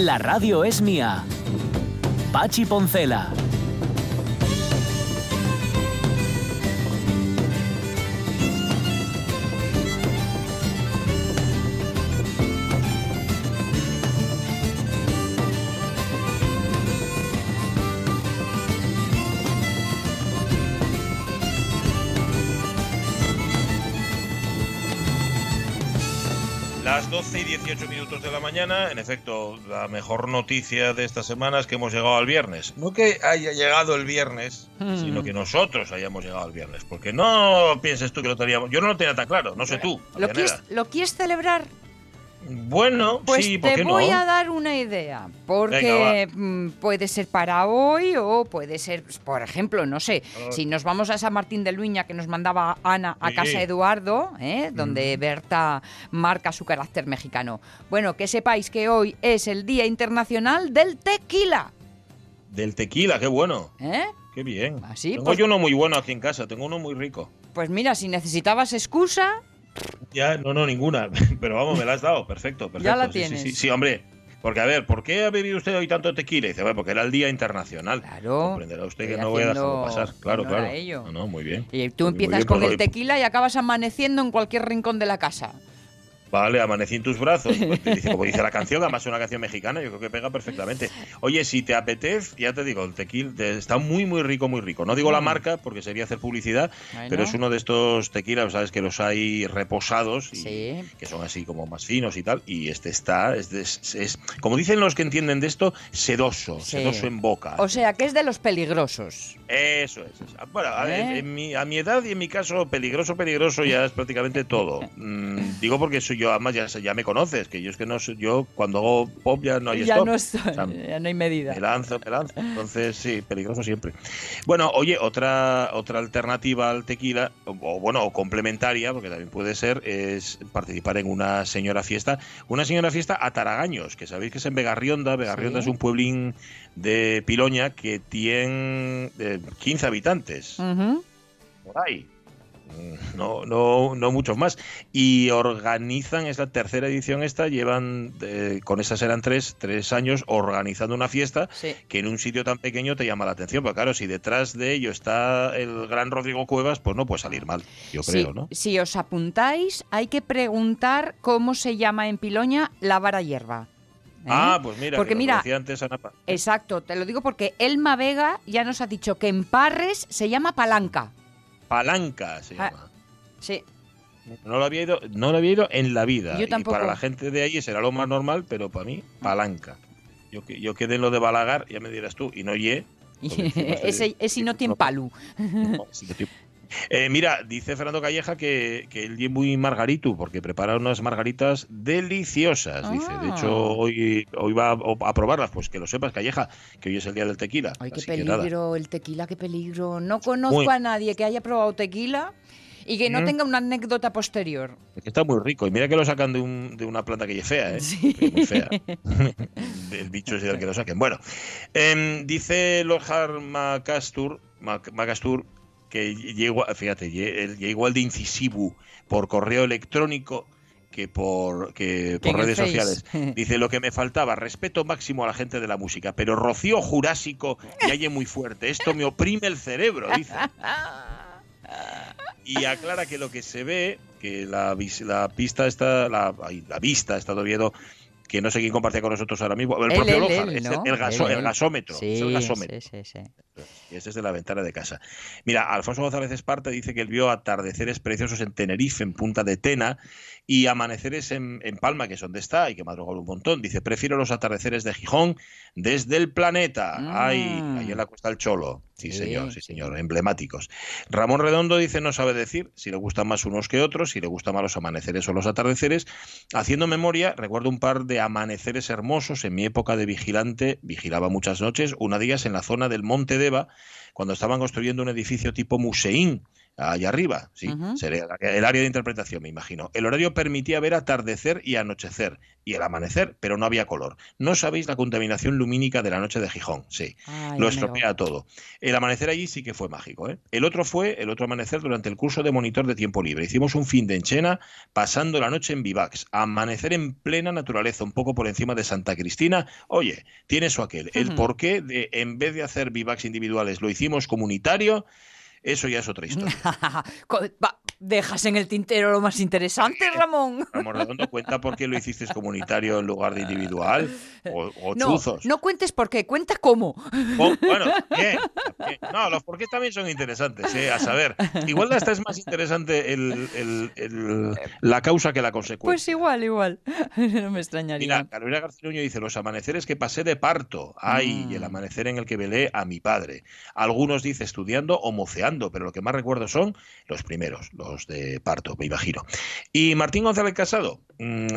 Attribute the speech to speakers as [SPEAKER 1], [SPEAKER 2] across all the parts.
[SPEAKER 1] La radio es mía. Pachi Poncela.
[SPEAKER 2] Las 12 y 18 minutos mañana, en efecto, la mejor noticia de esta semana es que hemos llegado al viernes. No que haya llegado el viernes, sino que nosotros hayamos llegado al viernes. Porque no pienses tú que lo teníamos. Yo no lo tenía tan claro, no sé tú.
[SPEAKER 3] ¿Lo quieres, ¿Lo quieres celebrar?
[SPEAKER 2] Bueno,
[SPEAKER 3] Pues
[SPEAKER 2] sí, ¿por
[SPEAKER 3] te voy
[SPEAKER 2] no?
[SPEAKER 3] a dar una idea, porque mm, puede ser para hoy o puede ser, pues, por ejemplo, no sé, si nos vamos a San Martín de Luña que nos mandaba Ana a
[SPEAKER 2] Sí.
[SPEAKER 3] casa Eduardo, ¿eh? donde Berta marca su carácter mexicano. Bueno, que sepáis que hoy es el Día Internacional del Tequila.
[SPEAKER 2] Del tequila, qué bueno.
[SPEAKER 3] ¿eh?
[SPEAKER 2] Qué bien.
[SPEAKER 3] Así,
[SPEAKER 2] tengo
[SPEAKER 3] pues-
[SPEAKER 2] yo uno muy bueno aquí en casa, tengo uno muy rico.
[SPEAKER 3] Pues mira, si necesitabas excusa,
[SPEAKER 2] Ya, no, no, ninguna. Pero vamos, me la has dado. Perfecto, perfecto.
[SPEAKER 3] Ya la
[SPEAKER 2] Sí, sí,
[SPEAKER 3] tienes.
[SPEAKER 2] Sí, sí, hombre. Porque, a ver, ¿por qué ha bebido usted hoy tanto tequila? Y dice, bueno, porque era el Día Internacional.
[SPEAKER 3] Claro.
[SPEAKER 2] Comprenderá usted que no voy a dejarlo pasar. Claro, claro.
[SPEAKER 3] ello.
[SPEAKER 2] No, no, muy bien.
[SPEAKER 3] y tú empiezas
[SPEAKER 2] bien,
[SPEAKER 3] con el tequila y acabas amaneciendo en cualquier rincón de la casa.
[SPEAKER 2] Vale, amanecí en tus brazos. Pues, dice, como dice la canción, además es una canción mexicana, yo creo que pega perfectamente. Oye, si te apetece, ya te digo, el tequila te- está muy, muy rico, muy rico. No digo la
[SPEAKER 3] Mm.
[SPEAKER 2] marca porque sería hacer publicidad,
[SPEAKER 3] Bueno.
[SPEAKER 2] pero es uno de estos tequilas, sabes que los hay reposados y
[SPEAKER 3] Sí.
[SPEAKER 2] que son así como más finos y tal. Y este está, es, de- es- es- como dicen los que entienden de esto, sedoso,
[SPEAKER 3] Sí.
[SPEAKER 2] sedoso en boca.
[SPEAKER 3] O sea, que es de los peligrosos.
[SPEAKER 2] Eso es. eso. Bueno, a,
[SPEAKER 3] ¿Eh?
[SPEAKER 2] en mi, a mi edad y en mi caso, peligroso, peligroso ya es prácticamente todo. Mm, digo porque soy yo, además ya, ya me conoces, que yo es que no soy, yo cuando hago pop ya no hay
[SPEAKER 3] ya
[SPEAKER 2] stop.
[SPEAKER 3] no
[SPEAKER 2] O sea,
[SPEAKER 3] ya no hay medida.
[SPEAKER 2] me lanzo, me lanzo. Entonces, sí, peligroso siempre. Bueno, oye, otra, otra alternativa al tequila, o, o bueno, o complementaria, porque también puede ser, es participar en una señora fiesta. Una señora fiesta a Taragaños, que sabéis que es en Vegarrionda. Vegarrionda
[SPEAKER 3] Sí.
[SPEAKER 2] es un pueblín de Piloña que tiene eh, 15 habitantes por ahí. Mm, No, no, no muchos más. Y organizan, es la tercera edición esta, llevan, eh, con esas eran tres, tres años organizando una fiesta
[SPEAKER 3] Sí.
[SPEAKER 2] que en un sitio tan pequeño te llama la atención. Pero claro, si detrás de ello está el gran Rodrigo Cuevas, pues no puede salir mal, yo
[SPEAKER 3] Sí,
[SPEAKER 2] creo, ¿no?
[SPEAKER 3] Si os apuntáis, hay que preguntar cómo se llama en Piloña la vara hierba. ¿Eh?
[SPEAKER 2] Ah, pues mira,
[SPEAKER 3] Porque
[SPEAKER 2] que
[SPEAKER 3] mira,
[SPEAKER 2] decía antes Ana Pa-
[SPEAKER 3] Exacto, te lo digo porque Elma Vega ya nos ha dicho que en Parres se llama palanca.
[SPEAKER 2] Palanca se
[SPEAKER 3] Ah,
[SPEAKER 2] llama.
[SPEAKER 3] Sí,
[SPEAKER 2] No lo había ido, no lo había ido en la vida.
[SPEAKER 3] Yo
[SPEAKER 2] Y
[SPEAKER 3] tampoco.
[SPEAKER 2] para la gente de ahí será lo más normal, pero para mí, palanca. Yo, yo quedé en lo de balagar, ya me dirás tú, y no ye.
[SPEAKER 3] ese, ese no tiene palu.
[SPEAKER 2] no, Eh, mira, dice Fernando Calleja que, que él es muy margarito, porque prepara unas margaritas deliciosas, dice. De
[SPEAKER 3] Ah.
[SPEAKER 2] hecho, hoy, hoy va a, a probarlas, pues que lo sepas, Calleja, que hoy es el día del tequila.
[SPEAKER 3] Ay, qué peligro el tequila, qué peligro. No conozco
[SPEAKER 2] Muy-
[SPEAKER 3] a nadie que haya probado tequila y que no
[SPEAKER 2] Mm.
[SPEAKER 3] tenga una anécdota posterior.
[SPEAKER 2] Está muy rico. Y mira que lo sacan de, un- de una planta que es fea, ¿eh?
[SPEAKER 3] Sí.
[SPEAKER 2] Que es muy fea. El bicho es del que lo saquen. Bueno, em, dice Lohar Macastur, Mac- Macastur que llegó, fíjate, llegó al de incisivo por correo electrónico que por, que por redes
[SPEAKER 3] Face.
[SPEAKER 2] sociales. Dice lo que me faltaba, respeto máximo a la gente de la música, pero Rocío Jurásico ya oye muy fuerte. Esto me oprime el cerebro, dice. Y aclara que lo que se ve, que la, la pista está, la, la vista está viendo que no sé quién compartía con nosotros ahora mismo, el propio es el gasómetro.
[SPEAKER 3] sí, sí, sí.
[SPEAKER 2] Y es de la ventana de casa. Mira, Alfonso González Esparta dice que él vio atardeceres preciosos en Tenerife, en Punta de Tena, y amaneceres en, en Palma, que es donde está, y que madrugó un montón. Dice, prefiero los atardeceres de Gijón desde el planeta. Ay, ahí en la Cuesta del Cholo. Sí,
[SPEAKER 3] Sí,
[SPEAKER 2] señor, sí,
[SPEAKER 3] sí.
[SPEAKER 2] señor, emblemáticos. Ramón Redondo dice, no sabe decir si le gustan más unos que otros, si le gustan más los amaneceres o los atardeceres. Haciendo memoria, recuerdo un par de amaneceres hermosos en mi época de vigilante, vigilaba muchas noches, una de ellas en la zona del Monte Deva, cuando estaban construyendo un edificio tipo museín, allá arriba, sí, sería el área de interpretación, me imagino. El horario permitía ver atardecer y anochecer, y el amanecer, pero no había color. No sabéis la contaminación lumínica de la noche de Gijón, sí.
[SPEAKER 3] Ay,
[SPEAKER 2] Lo estropea todo. El amanecer allí sí que fue mágico. ¿eh? El otro fue el otro amanecer durante el curso de monitor de tiempo libre. Hicimos un fin de enchena pasando la noche en vivacs. Amanecer en plena naturaleza, un poco por encima de Santa Cristina. Oye, tiene eso aquel. El porqué de en vez de hacer vivacs individuales lo hicimos comunitario, eso ya es otra historia.
[SPEAKER 3] Dejas en el tintero lo más interesante, Ramón.
[SPEAKER 2] Ramón Redondo cuenta por qué lo hiciste comunitario en lugar de individual. O, o
[SPEAKER 3] No,
[SPEAKER 2] chuzos.
[SPEAKER 3] no cuentes por qué, cuenta cómo.
[SPEAKER 2] Bueno, bien, bien. No, los porqués también son interesantes, ¿eh? a saber. Igual hasta es más interesante el- el- el- la causa que la consecuencia.
[SPEAKER 3] Pues igual, igual. No me extrañaría.
[SPEAKER 2] Mira, Carolina Garcinuño dice, los amaneceres que pasé de parto, ay, y el
[SPEAKER 3] Mm.
[SPEAKER 2] amanecer en el que velé a mi padre. Algunos dice estudiando o moceando, pero lo que más recuerdo son los primeros, los de parto, me imagino. Y Martín González Casado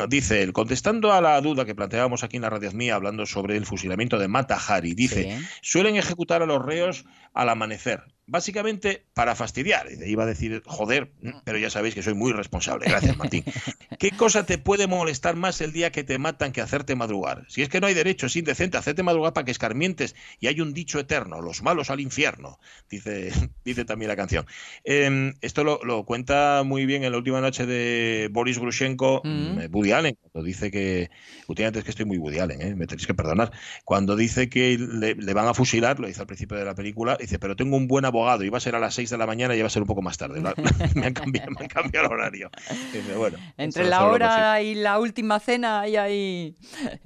[SPEAKER 2] dice, él, contestando a la duda que planteábamos aquí en la radio mía hablando sobre el fusilamiento de Mata Hari, dice,
[SPEAKER 3] Sí.
[SPEAKER 2] suelen ejecutar a los reos al amanecer. Básicamente para fastidiar. Iba a decir, joder, pero ya sabéis que soy muy responsable. Gracias, Martín. ¿Qué cosa te puede molestar más el día que te matan que hacerte madrugar? Si es que no hay derecho, es indecente hacerte madrugar para que escarmientes. Y hay un dicho eterno, los malos al infierno, dice, dice también la canción. Eh, esto lo, lo cuenta muy bien en la última noche de Boris Grushenko,
[SPEAKER 3] Mm.
[SPEAKER 2] Eh, Woody Allen, cuando dice que, últimamente es que estoy muy Woody Allen, eh, me tenéis que perdonar, cuando dice que le, le van a fusilar, lo dice al principio de la película, dice, pero tengo un buen abogado, iba a ser a las 6 de la mañana y iba a ser un poco más tarde. La- me, han cambiado, me han cambiado el horario. Dice, bueno,
[SPEAKER 3] Entre la hora y la última cena hay ahí.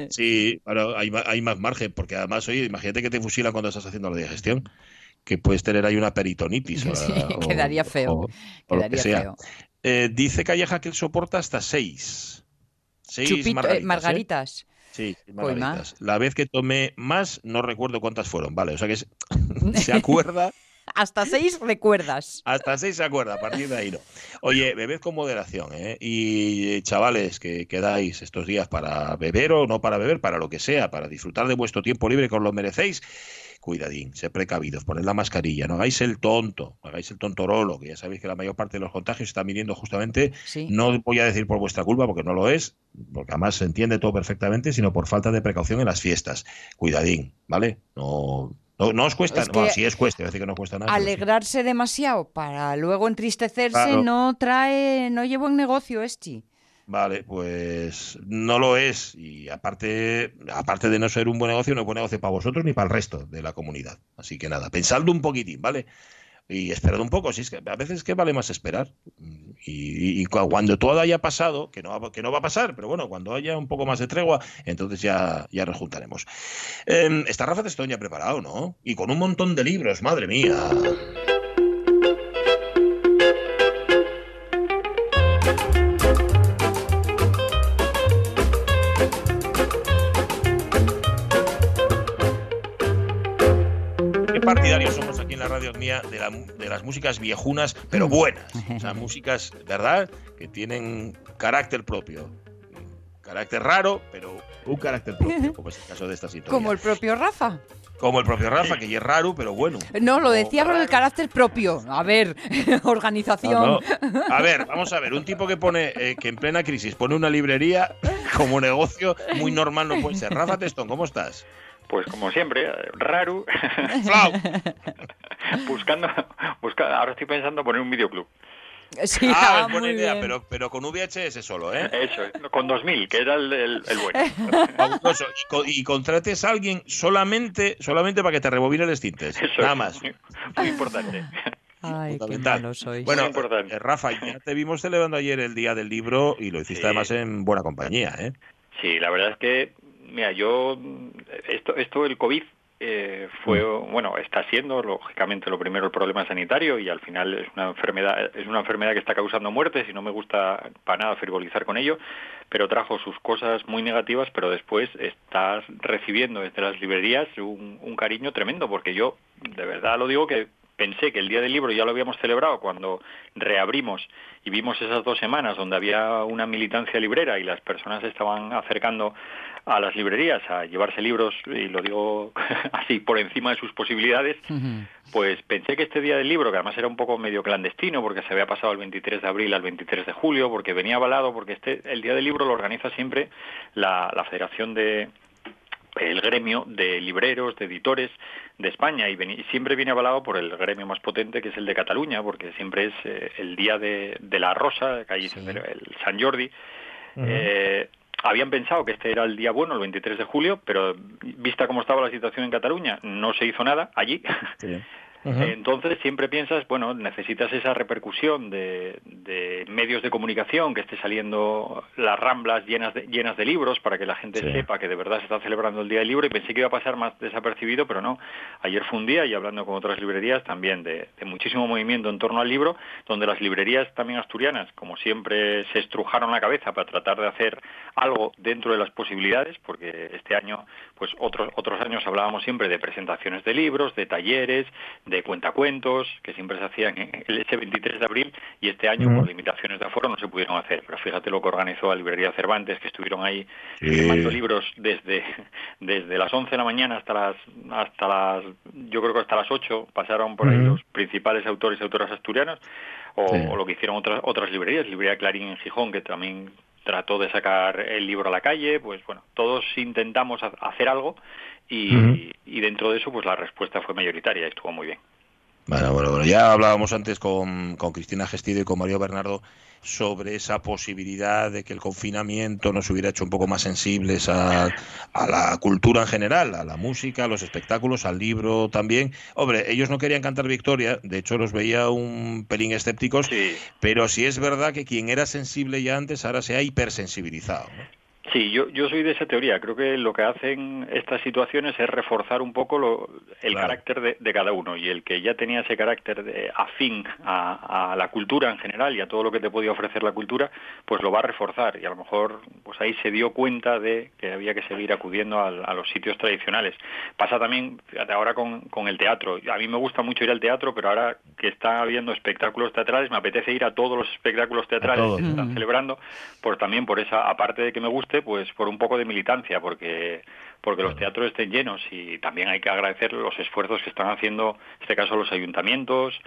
[SPEAKER 2] Sí, bueno, hay, más margen, porque además, oye, imagínate que te fusilan cuando estás haciendo la digestión, que puedes tener ahí una peritonitis.
[SPEAKER 3] Sí,
[SPEAKER 2] o-
[SPEAKER 3] quedaría feo,
[SPEAKER 2] o- o lo que
[SPEAKER 3] Quedaría feo.
[SPEAKER 2] Eh, dice Calleja que él soporta hasta seis. Seis
[SPEAKER 3] Chupito, eh,
[SPEAKER 2] margaritas. ¿eh?
[SPEAKER 3] margaritas.
[SPEAKER 2] Sí, margaritas. La vez que tomé más, no recuerdo cuántas fueron. Vale, o sea que se acuerda,
[SPEAKER 3] Hasta seis recuerdas.
[SPEAKER 2] hasta seis se acuerda, a partir de ahí no. Oye, bebed con moderación, ¿eh? Y chavales que quedáis estos días para beber o no para beber, para lo que sea, para disfrutar de vuestro tiempo libre que os lo merecéis, cuidadín, sed precavidos, poned la mascarilla, no hagáis el tonto, no hagáis el tontorolo, que ya sabéis que la mayor parte de los contagios están viniendo justamente
[SPEAKER 3] Sí.
[SPEAKER 2] no voy a decir por vuestra culpa, porque no lo es, porque además se entiende todo perfectamente, sino por falta de precaución en las fiestas. Cuidadín, ¿vale? No, no, no os cuesta,
[SPEAKER 3] Es
[SPEAKER 2] bueno,
[SPEAKER 3] que
[SPEAKER 2] sí es cuesta, decir que no cuesta nada. sí.
[SPEAKER 3] Alegrarse demasiado para luego entristecerse
[SPEAKER 2] Claro.
[SPEAKER 3] no trae, no lleva un negocio este.
[SPEAKER 2] Vale, pues no lo es. Y aparte, aparte de no ser un buen negocio, no es buen negocio para vosotros ni para el resto de la comunidad. Así que nada, pensadlo un poquitín, ¿vale? Y esperad un poco, si es que a veces es que vale más esperar. Y, y cu- cuando todo haya pasado, que no, que no va a pasar, pero bueno, cuando haya un poco más de tregua, entonces ya, ya rejuntaremos. Em, está Rafa Testón ya preparado, ¿no? Y con un montón de libros, madre mía. Partidarios somos aquí en la radio mía de, la- de las músicas viejunas, pero buenas. O sea, músicas, ¿verdad? Que tienen carácter propio. Carácter raro, pero un carácter propio, como es el caso de esta sintonía.
[SPEAKER 3] Como el propio Rafa.
[SPEAKER 2] Como el propio Rafa, que ya es raro, pero bueno.
[SPEAKER 3] No, lo decía por el carácter propio. A ver, organización.
[SPEAKER 2] No, no. A ver, vamos a ver, un tipo que pone eh, que en plena crisis pone una librería como negocio muy normal no puede ser. Rafa Testón, ¿cómo estás?
[SPEAKER 4] Pues como siempre, raro,
[SPEAKER 2] Flau.
[SPEAKER 4] buscando, busca, ahora estoy pensando poner un videoclub.
[SPEAKER 3] Sí,
[SPEAKER 2] Ah,
[SPEAKER 3] ah,
[SPEAKER 2] es buena
[SPEAKER 3] muy
[SPEAKER 2] idea,
[SPEAKER 3] bien.
[SPEAKER 2] pero, pero con VHS solo, ¿eh?
[SPEAKER 4] Eso, eh, con 2000, que era el, el- el bueno.
[SPEAKER 2] Fabuloso. Y, co- y contrates a alguien solamente, solamente para que te rebobine el extintes.
[SPEAKER 4] Eso
[SPEAKER 2] Nada
[SPEAKER 4] es
[SPEAKER 2] más.
[SPEAKER 4] Muy, muy importante.
[SPEAKER 3] Ay, qué
[SPEAKER 2] fundamental.
[SPEAKER 3] malo sois.
[SPEAKER 2] Bueno,
[SPEAKER 4] Muy importante.
[SPEAKER 2] eh, Rafa, ya te vimos celebrando ayer el Día del Libro y lo hiciste
[SPEAKER 4] Sí.
[SPEAKER 2] además en buena compañía, ¿eh?
[SPEAKER 4] Sí, la verdad es que, mira, yo, esto, esto el COVID eh, fue, bueno, está siendo, lógicamente, lo primero el problema sanitario y al final es una enfermedad, es una enfermedad que está causando muertes y no me gusta para nada frivolizar con ello, pero trajo sus cosas muy negativas, pero después estás recibiendo desde las librerías un, un cariño tremendo, porque yo, de verdad lo digo que pensé que el Día del Libro ya lo habíamos celebrado cuando reabrimos y vimos esas dos semanas donde había una militancia librera y las personas se estaban acercando a las librerías a llevarse libros, y lo digo así por encima de sus posibilidades, pues pensé que este Día del Libro, que además era un poco medio clandestino, porque se había pasado el 23 de abril al 23 de julio, porque venía avalado, porque este el Día del Libro lo organiza siempre la, la Federación de, el gremio de libreros, de editores de España y, siempre viene avalado por el gremio más potente que es el de Cataluña, porque siempre es eh, el día de, la rosa, que ahí es el, San Jordi. eh, habían pensado que este era el día bueno, el 23 de julio, pero vista cómo estaba la situación en Cataluña, no se hizo nada allí. Entonces siempre piensas, bueno, necesitas esa repercusión de, medios de comunicación, que esté saliendo las ramblas llenas de, llenas de libros para que la gente sepa que de verdad se está celebrando el Día del Libro. Y pensé que iba a pasar más desapercibido, pero no. Ayer fue un día y hablando con otras librerías también de, muchísimo movimiento en torno al libro, donde las librerías también asturianas, como siempre, se estrujaron la cabeza para tratar de hacer algo dentro de las posibilidades, porque este año, pues otros, otros años hablábamos siempre de presentaciones de libros, de talleres, de cuentacuentos, que siempre se hacían el ese 23 de abril y este año por limitaciones de aforo no se pudieron hacer. Pero fíjate lo que organizó la librería Cervantes, que estuvieron ahí firmando libros desde, desde las 11 de la mañana hasta las, hasta las, yo creo que hasta las 8, pasaron por ahí los principales autores y autoras asturianas, o, lo que hicieron otras, otras librerías, librería Clarín en Gijón, que también trató de sacar el libro a la calle, pues bueno, todos intentamos hacer algo y, y dentro de eso pues la respuesta fue mayoritaria y estuvo muy bien.
[SPEAKER 2] Bueno, bueno, ya hablábamos antes con, con, Cristina Gestido y con Mario Bernardo sobre esa posibilidad de que el confinamiento nos hubiera hecho un poco más sensibles a, a, la cultura en general, a la música, a los espectáculos, al libro también. Hombre, ellos no querían cantar victoria, de hecho los veía un pelín escépticos, pero sí es verdad que quien era sensible ya antes ahora se ha hipersensibilizado. ¿no?
[SPEAKER 4] Sí, yo, yo soy de esa teoría. Creo que lo que hacen estas situaciones es reforzar un poco lo, el carácter de, cada uno y el que ya tenía ese carácter de afín a, la cultura en general y a todo lo que te podía ofrecer la cultura, pues lo va a reforzar y a lo mejor pues ahí se dio cuenta de que había que seguir acudiendo a, los sitios tradicionales. Pasa también, fíjate, ahora con, con, el teatro. A mí me gusta mucho ir al teatro, pero ahora que está habiendo espectáculos teatrales, me apetece ir a todos los espectáculos teatrales que se están celebrando, por también por esa, aparte de que me guste, pues por un poco de militancia, porque porque los teatros estén llenos y también hay que agradecer los esfuerzos que están haciendo, en este caso los ayuntamientos,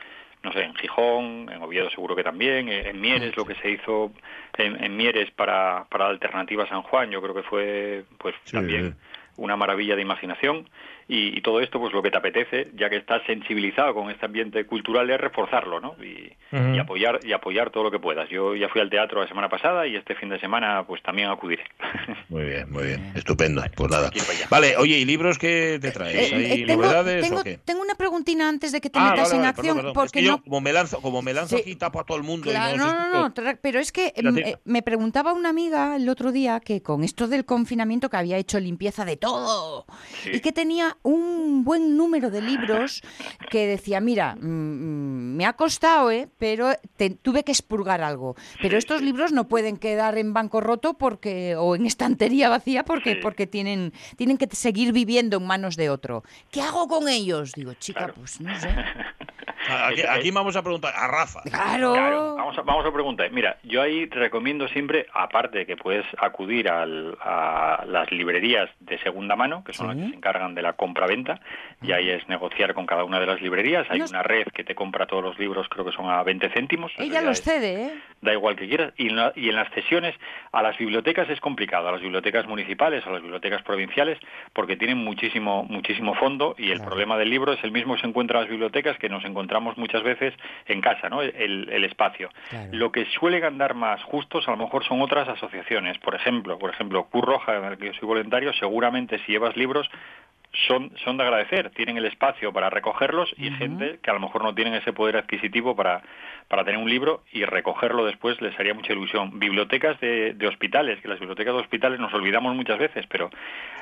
[SPEAKER 4] no sé, en Gijón, en Oviedo seguro que también, en Mieres, lo que se hizo en, Mieres para, para la alternativa San Juan, yo creo que fue pues también una maravilla de imaginación y, todo esto, pues lo que te apetece, ya que estás sensibilizado con este ambiente cultural, es reforzarlo, ¿no? Y, apoyar y apoyar todo lo que puedas. Yo ya fui al teatro la semana pasada y este fin de semana, pues también acudiré.
[SPEAKER 2] Muy bien, muy bien, estupendo. Pues nada. Vale, oye, ¿y libros qué te traes? Eh, ¿Hay eh, tengo, novedades
[SPEAKER 3] tengo,
[SPEAKER 2] o qué?
[SPEAKER 3] Tengo una preguntina antes de que te ah, metas en acción, porque
[SPEAKER 2] yo como me lanzo, como me lanzo aquí tapo a todo el mundo.
[SPEAKER 3] no, no, no, pero es que eh, me preguntaba una amiga el otro día que con esto del confinamiento que había hecho limpieza de todo y que tenía un buen número de libros que decía, mira, mm, mm, me ha costado, ¿eh? pero tuve que expurgar algo. Pero estos libros no pueden quedar en banco roto porque, o en estantería vacía porque, porque tienen, tienen que seguir viviendo en manos de otro. ¿Qué hago con ellos? Digo, chica, pues no sé.
[SPEAKER 2] Aquí, vamos a preguntar a Rafa.
[SPEAKER 3] Claro.
[SPEAKER 4] Vamos, a, vamos a preguntar. Mira, yo ahí recomiendo siempre, aparte de que puedes acudir a las librerías de segunda mano, que son las que se encargan de la compra-venta, y ahí es negociar con cada una de las librerías. Hay una red que te compra todos los libros, creo que son a 20 céntimos.
[SPEAKER 3] Ella los cede, ¿eh?
[SPEAKER 4] Da igual que quieras. Y, y en las cesiones a las bibliotecas es complicado, a las bibliotecas municipales, a las bibliotecas provinciales, porque tienen muchísimo, muchísimo fondo y el problema del libro es el mismo que se encuentra en las bibliotecas que nos encontramos muchas veces en casa, ¿no? El, espacio. Lo que suelen andar más justos a lo mejor son otras asociaciones. Por ejemplo, por ejemplo, Cruz Roja, en el que yo soy voluntario, seguramente si llevas libros son, son de agradecer, tienen el espacio para recogerlos y gente que a lo mejor no tienen ese poder adquisitivo para, para tener un libro y recogerlo después les haría mucha ilusión. Bibliotecas de, hospitales, que las bibliotecas de hospitales nos olvidamos muchas veces, pero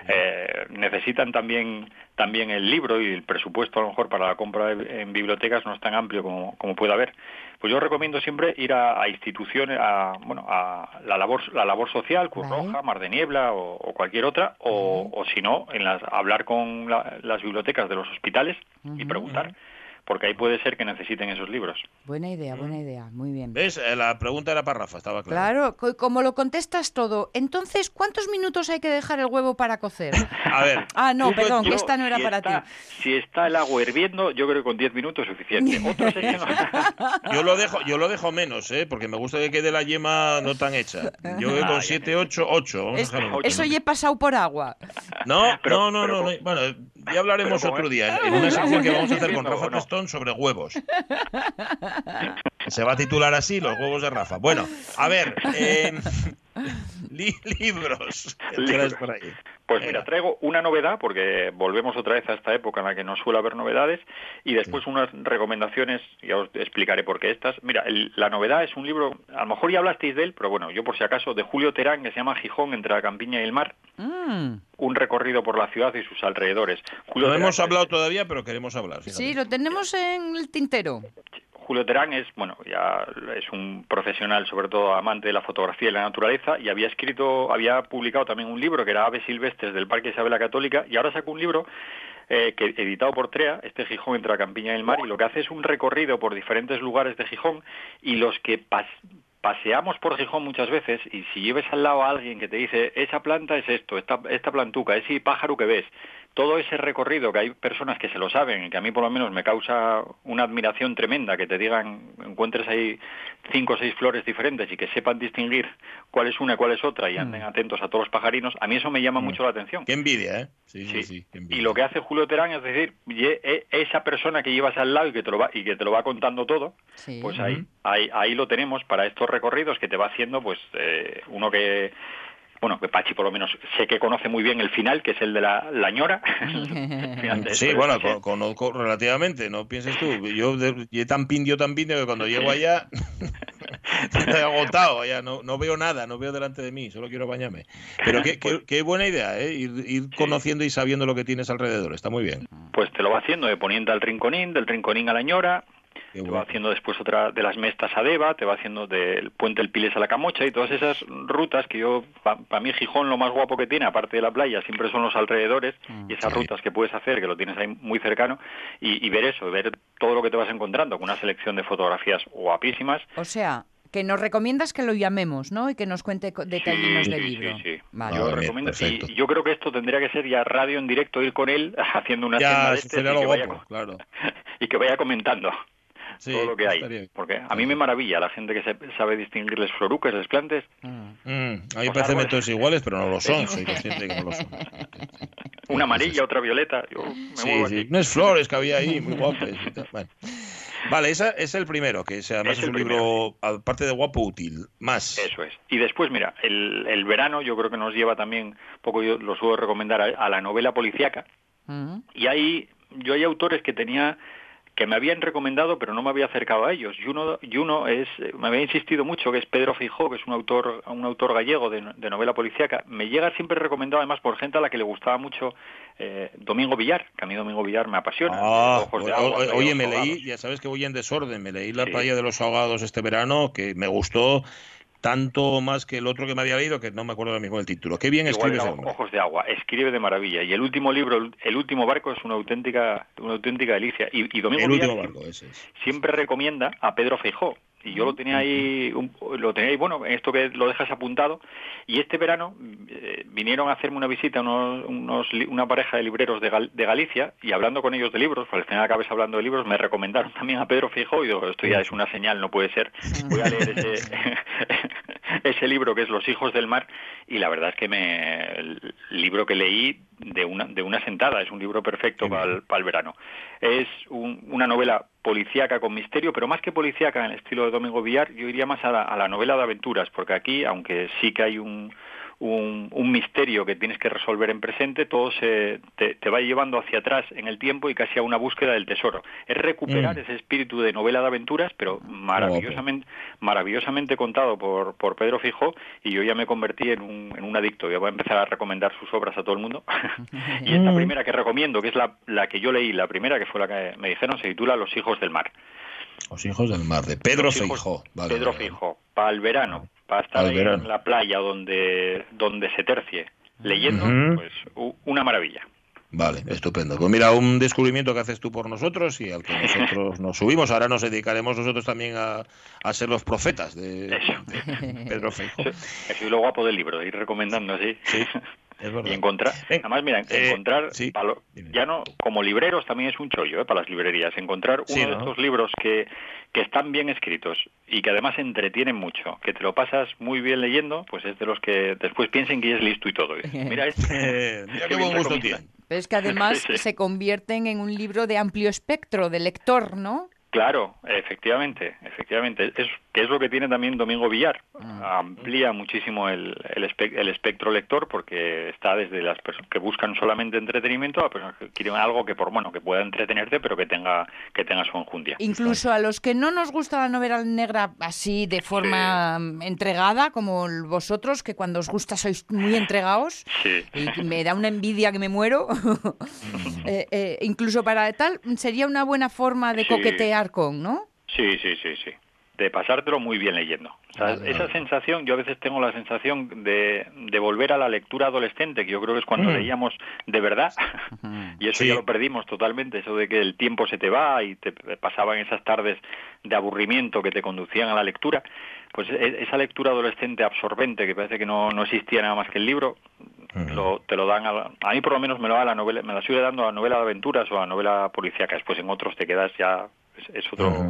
[SPEAKER 4] eh, necesitan también, también el libro y el presupuesto a lo mejor para la compra en bibliotecas no es tan amplio como, como puede haber. Pues yo recomiendo siempre ir a, instituciones, a, bueno, a la labor, la labor social, Cruz Roja, Mar de Niebla o, cualquier otra, o, o si no, en las, hablar con las bibliotecas de los hospitales y preguntar porque ahí puede ser que necesiten esos libros.
[SPEAKER 3] Buena idea, buena idea, muy bien.
[SPEAKER 2] ¿Ves? Eh, la pregunta era para Rafa, estaba claro.
[SPEAKER 3] Claro, como lo contestas todo, entonces, ¿cuántos minutos hay que dejar el huevo para cocer?
[SPEAKER 2] A ver.
[SPEAKER 3] Ah, no, perdón, que esta no era para ti.
[SPEAKER 4] Si está el agua hirviendo, yo creo que con 10 minutos es suficiente.
[SPEAKER 2] yo lo dejo yo lo dejo menos, ¿eh? porque me gusta que quede la yema no tan hecha. Yo voy con 7, 8, 8.
[SPEAKER 3] eso ya he pasado por agua.
[SPEAKER 2] No, no, no, no, Bueno, ya hablaremos otro día, en una sección que vamos a hacer con Rafa Sobre huevos. Se va a titular así, los huevos de Rafa. Bueno, a ver, eh, libros.
[SPEAKER 4] por ahí? Pues mira, traigo una novedad, porque volvemos otra vez a esta época en la que no suele haber novedades, y después unas recomendaciones, ya os explicaré por qué estas. Mira, la novedad es un libro, a lo mejor ya hablasteis de él, pero bueno, yo por si acaso, de Julio Terán, que se llama Gijón, entre la campiña y el mar. Mm. Un recorrido por la ciudad y sus alrededores.
[SPEAKER 2] no hemos hablado todavía, pero queremos hablar.
[SPEAKER 3] Sí, lo tenemos en el tintero.
[SPEAKER 4] Julio Terán es, bueno, ya es un profesional, sobre todo amante de la fotografía y la naturaleza, y había escrito, había publicado también un libro que era Aves Silvestres del Parque Isabel la Católica, y ahora sacó un libro eh, que editado por TREA, este Gijón entre la Campiña y el Mar, y lo que hace es un recorrido por diferentes lugares de Gijón, y los que paseamos por Gijón muchas veces, y si lleves al lado a alguien que te dice, esa planta es esto, esta, esta plantuca, ese pájaro que ves, todo ese recorrido que hay personas que se lo saben y que a mí por lo menos me causa una admiración tremenda que te digan encuentres ahí cinco o seis flores diferentes y que sepan distinguir cuál es una y cuál es otra y mm. anden atentos a todos los pajarinos a mí eso me llama mm. mucho la atención.
[SPEAKER 2] Qué envidia eh sí sí, sí,
[SPEAKER 4] y lo que hace Julio Terán es decir e, esa persona que llevas al lado y que te lo va y que te lo va contando todo pues ahí, ahí ahí lo tenemos para estos recorridos que te va haciendo pues eh, uno que bueno, que Pachi por lo menos sé que conoce muy bien el final, que es el de la, la ñora.
[SPEAKER 2] sí, bueno, conozco relativamente, no pienses tú. Yo de, tan pindio, tan pindio que cuando llego allá estoy agotado, ya no, no veo nada, no veo delante de mí, solo quiero bañarme. Pero qué, qué, qué buena idea, ¿eh? ir, ir conociendo y sabiendo lo que tienes alrededor, está muy bien.
[SPEAKER 4] Pues te lo va haciendo de poniente al rinconín, del rinconín a la ñora, te va haciendo después otra de las mestas a Deva, te va haciendo del puente El Piles a la Camocha y todas esas rutas que yo, para mí Gijón lo más guapo que tiene, aparte de la playa, siempre son los alrededores mm, y esas rutas que puedes hacer, que lo tienes ahí muy cercano, y, ver eso, ver todo lo que te vas encontrando con una selección de fotografías guapísimas.
[SPEAKER 3] O sea, que nos recomiendas que lo llamemos, ¿no? Y que nos cuente detalles del libro.
[SPEAKER 4] Sí, sí. Vale. Yo recomiendo. Y yo creo que esto tendría que ser ya radio en directo, ir con él haciendo una
[SPEAKER 2] ya, de este, guapo, claro.
[SPEAKER 4] y que vaya comentando todo lo que hay. Porque a mí me maravilla la gente que sabe distinguir las florucas, las plantas.
[SPEAKER 2] Mm. Mm, a mí parecen métodos iguales, pero no lo son. Soy consciente que no lo son.
[SPEAKER 4] Una amarilla, otra violeta.
[SPEAKER 2] sí, sí. No es flores que había ahí, muy guapas. Vale, ese es el primero, que además es, un libro, aparte de guapo, útil. Más.
[SPEAKER 4] Eso es. Y después, mira, el, el verano yo creo que nos lleva también, poco yo lo suelo recomendar, a, la novela policíaca. Mm. Y ahí, yo hay autores que tenía que me habían recomendado pero no me había acercado a ellos. Y uno, y uno es, me había insistido mucho, que es Pedro Fijó, que es un autor, un autor gallego de, novela policíaca. Me llega siempre recomendado además por gente a la que le gustaba mucho eh, Domingo Villar, que a mí Domingo Villar me apasiona.
[SPEAKER 2] Ah, oye, me leí, ya sabes que voy en desorden, me leí La playa de los ahogados este verano, que me gustó tanto más que el otro que me había leído, que no me acuerdo ahora mismo del título. Qué bien escribe ese
[SPEAKER 4] Ojos de agua, escribe de maravilla. Y el último libro, el último barco, es una auténtica, una auténtica delicia. Y, y Domingo siempre recomienda a Pedro Feijó, y yo lo tenía ahí lo tenía ahí bueno esto que lo dejas apuntado y este verano eh, vinieron a hacerme una visita unos, una pareja de libreros de, de, Galicia y hablando con ellos de libros pues al final acabes hablando de libros me recomendaron también a Pedro Fijo y digo esto ya es una señal no puede ser voy a leer ese ese libro que es Los hijos del mar y la verdad es que me el libro que leí de una de una sentada es un libro perfecto para el, para el verano. Es una novela policíaca con misterio, pero más que policíaca en el estilo de Domingo Villar, yo iría más a la, novela de aventuras, porque aquí, aunque sí que hay un, un, misterio que tienes que resolver en presente, todo se, te, va llevando hacia atrás en el tiempo y casi a una búsqueda del tesoro. Es recuperar mm. ese espíritu de novela de aventuras, pero maravillosamente, maravillosamente contado por, por Pedro Fijo y yo ya me convertí en un, en un adicto. Ya voy a empezar a recomendar sus obras a todo el mundo. y esta mm. primera que recomiendo, que es la, la que yo leí, la primera que fue la que me dijeron, se titula Los hijos del mar.
[SPEAKER 2] Los hijos del mar, de Pedro Fijo.
[SPEAKER 4] Pedro Fijo, para el verano para estar ahí en la playa donde, donde se tercie leyendo, pues una maravilla.
[SPEAKER 2] Vale, estupendo. Pues mira, un descubrimiento que haces tú por nosotros y al que nosotros nos subimos. Ahora nos dedicaremos nosotros también a, a ser los profetas de, Pedro Feijo.
[SPEAKER 4] Es lo guapo del libro, de ir recomendando así. Sí, y encontrar, además, mira, eh, encontrar, ya no, como libreros también es un chollo ¿eh? para las librerías, encontrar uno de estos libros que, que están bien escritos y que además entretienen mucho, que te lo pasas muy bien leyendo, pues es de los que después piensen que es listo y todo. mira,
[SPEAKER 2] este, mira qué buen gusto tiene.
[SPEAKER 3] Pero es que además se convierten en un libro de amplio espectro, de lector, ¿no?
[SPEAKER 4] Claro, efectivamente, efectivamente. Es, que es lo que tiene también Domingo Villar. Ah. Amplía muchísimo el, el, espectro lector porque está desde las personas que buscan solamente entretenimiento a personas que quieren algo que por bueno que pueda entretenerte pero que tenga que tenga su enjundia.
[SPEAKER 3] Incluso a los que no nos gusta la novela negra así de forma entregada como vosotros que cuando os gusta sois muy entregados y me da una envidia que me muero. Eh, eh, incluso para tal sería una buena forma de coquetear con, ¿no?
[SPEAKER 4] Sí, sí, sí, sí. De pasártelo muy bien leyendo. esa sensación, yo a veces tengo la sensación de, de, volver a la lectura adolescente, que yo creo que es cuando mm. leíamos de verdad, y eso ya lo perdimos totalmente, eso de que el tiempo se te va y te pasaban esas tardes de aburrimiento que te conducían a la lectura. Pues e, esa lectura adolescente absorbente que parece que no, no existía nada más que el libro lo, te lo dan a, a, mí por lo menos me lo da la novela me la sigue dando a la novela de aventuras o a la novela policíaca. Después en otros te quedas ya es, otro,